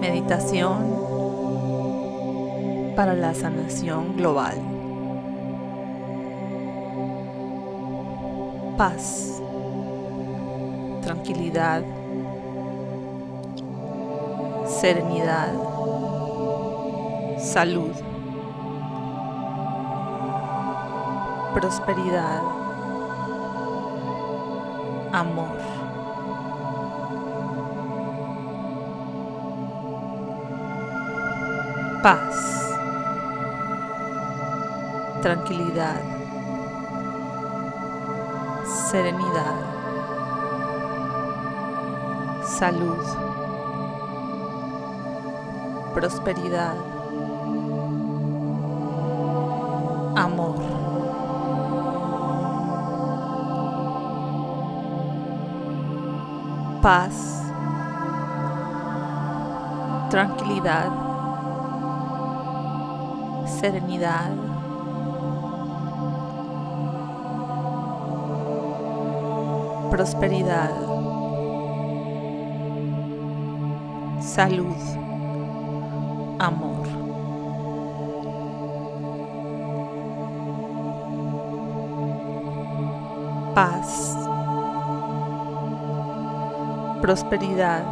Meditación para la sanación global. Paz, tranquilidad, serenidad, salud, prosperidad, amor. Paz, tranquilidad, serenidad, salud, prosperidad, amor. Paz, tranquilidad, serenidad, prosperidad, salud, amor. Paz, prosperidad,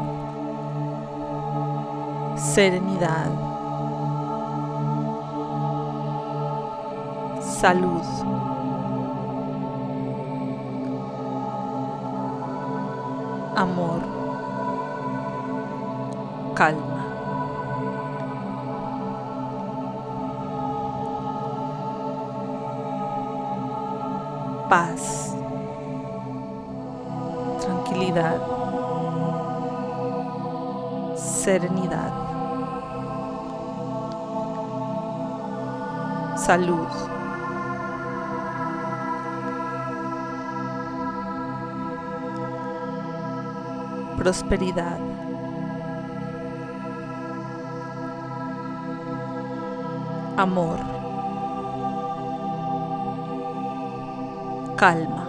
serenidad, salud. amor, calma. Paz, tranquilidad, serenidad, salud. Prosperidad. Amor. Calma.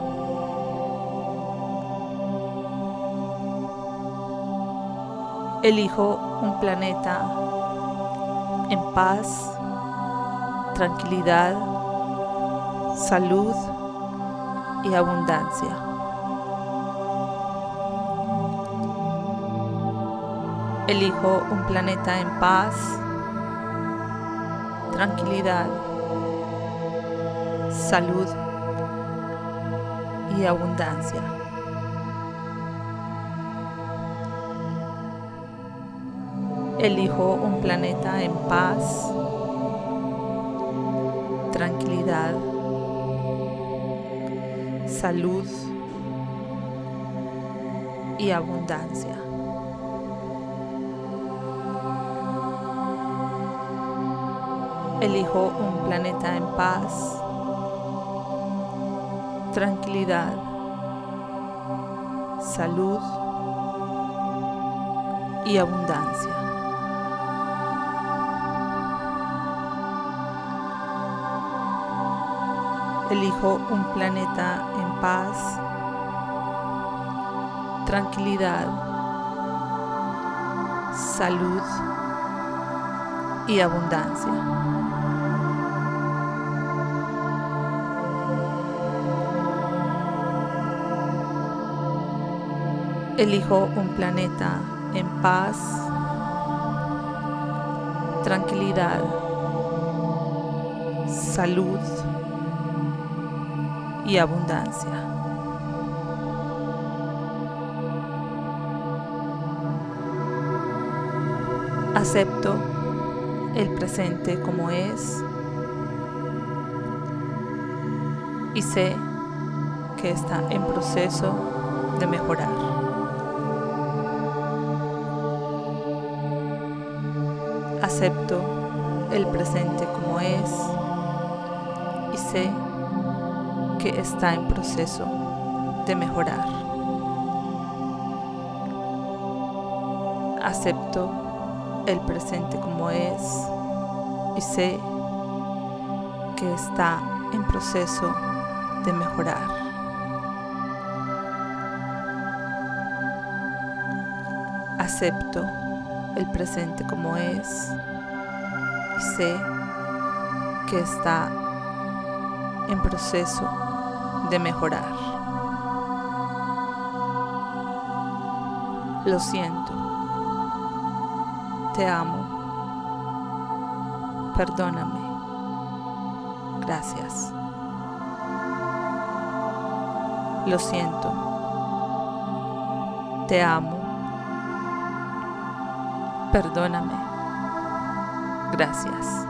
Elijo un planeta en paz, tranquilidad, salud y abundancia. Elijo un planeta en paz, tranquilidad, salud y abundancia. Elijo un planeta en paz, tranquilidad, salud y abundancia. Elijo un planeta en paz, tranquilidad, salud y abundancia. Elijo un planeta en paz, tranquilidad, salud y abundancia. Elijo un planeta en paz, tranquilidad, salud y abundancia. Acepto el presente como es y sé que está en proceso de mejorar. Acepto el presente como es y sé que está en proceso de mejorar. Acepto el presente como es y sé que está en proceso de mejorar. Acepto el presente como es y sé que está en proceso de mejorar. Lo siento. Te amo. Perdóname. Gracias. Lo siento. Te amo. Perdóname. Gracias.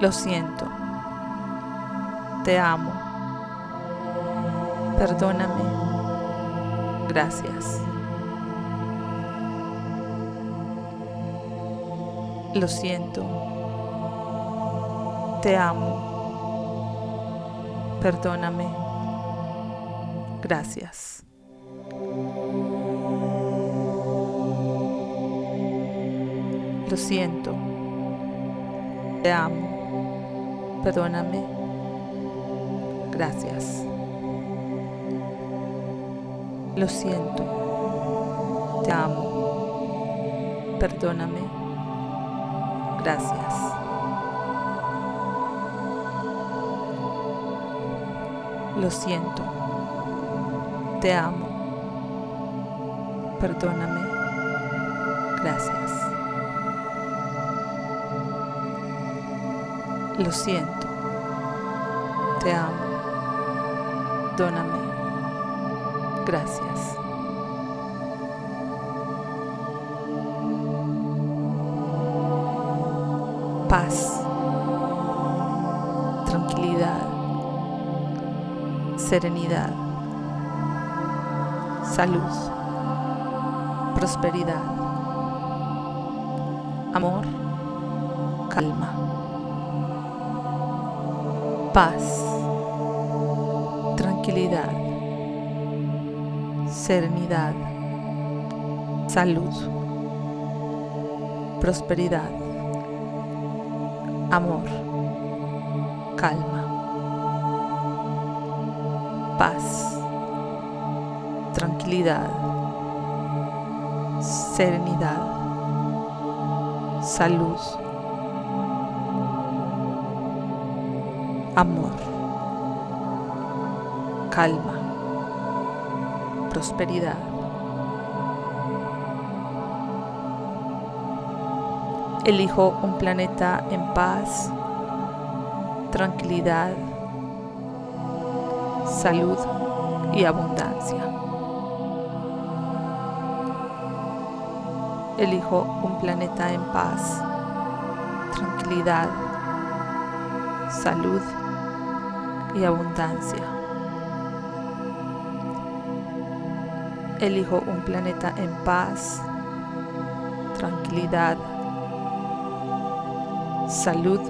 Lo siento. Te amo. Perdóname. Gracias. Lo siento. Te amo. Perdóname. Gracias. Lo siento. Te amo. Perdóname. Gracias. Lo siento. Te amo. Perdóname. Gracias. Lo siento. Te amo. Perdóname. Gracias. Lo siento. Te amo. Dóname. Gracias. Paz. Tranquilidad. Serenidad. Salud. Prosperidad. Amor. Calma paz, tranquilidad, serenidad, salud, prosperidad, amor, calma, paz, tranquilidad, serenidad, salud, amor, calma, prosperidad. Elijo un planeta en paz, tranquilidad, salud y abundancia. Elijo un planeta en paz, tranquilidad, salud y abundancia. Elijo un planeta en paz, tranquilidad, salud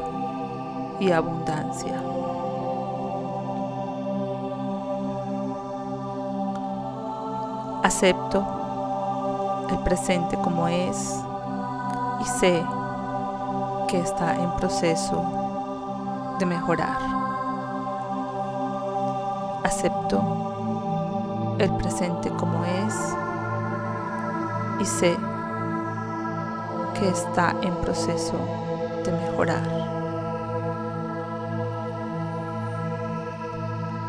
y abundancia. Acepto el presente como es y sé que está en proceso de mejorar acepto el presente como es y sé que está en proceso de mejorar.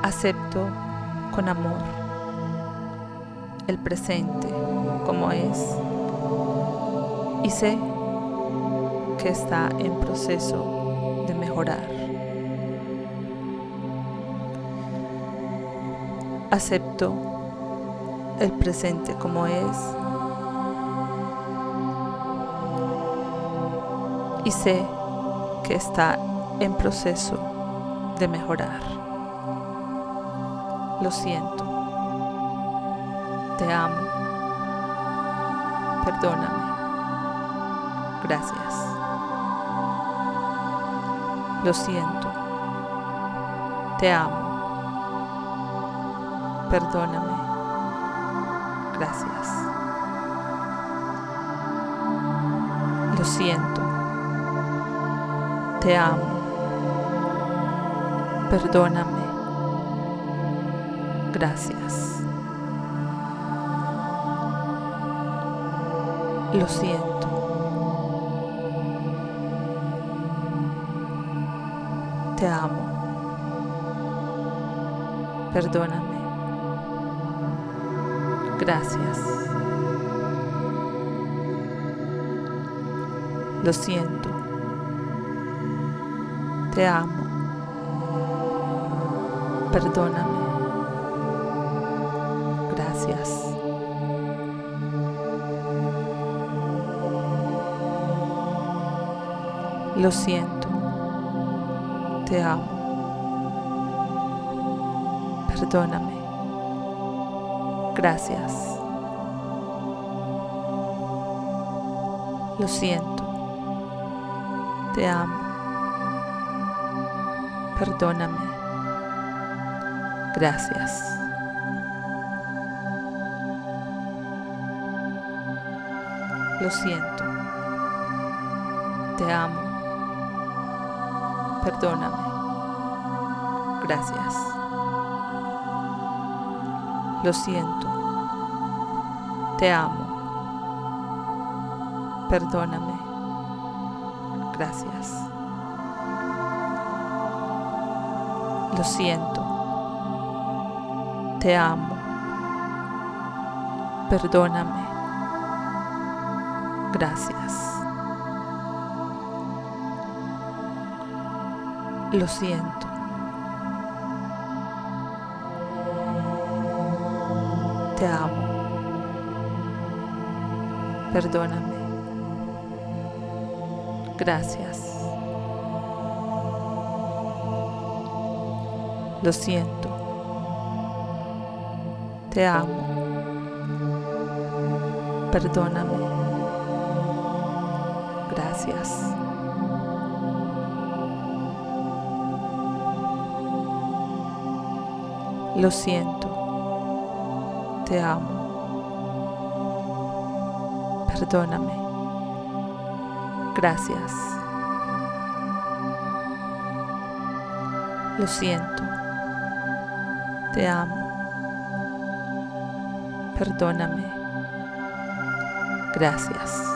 Acepto con amor el presente como es y sé que está en proceso de mejorar. Acepto el presente como es y sé que está en proceso de mejorar. Lo siento. Te amo. Perdóname. Gracias. Lo siento. Te amo perdóname. Gracias. Lo siento. Te amo. Perdóname. Gracias. Lo siento. Te amo. Perdóname. Gracias. Lo siento. Te amo. Perdóname. Gracias. Lo siento. Te amo. Perdóname. Gracias. Lo siento. Te amo. Perdóname. Gracias. Lo siento. Te amo. Perdóname. Gracias. Lo siento. Te amo. Perdóname. Gracias. Lo siento. Te amo. Perdóname. Gracias. Lo siento. Te amo. Perdóname. Gracias. Lo siento. Te amo. Perdóname. Gracias. Lo siento. Te amo. Perdóname. Gracias. Lo siento. Te amo. Perdóname. Gracias.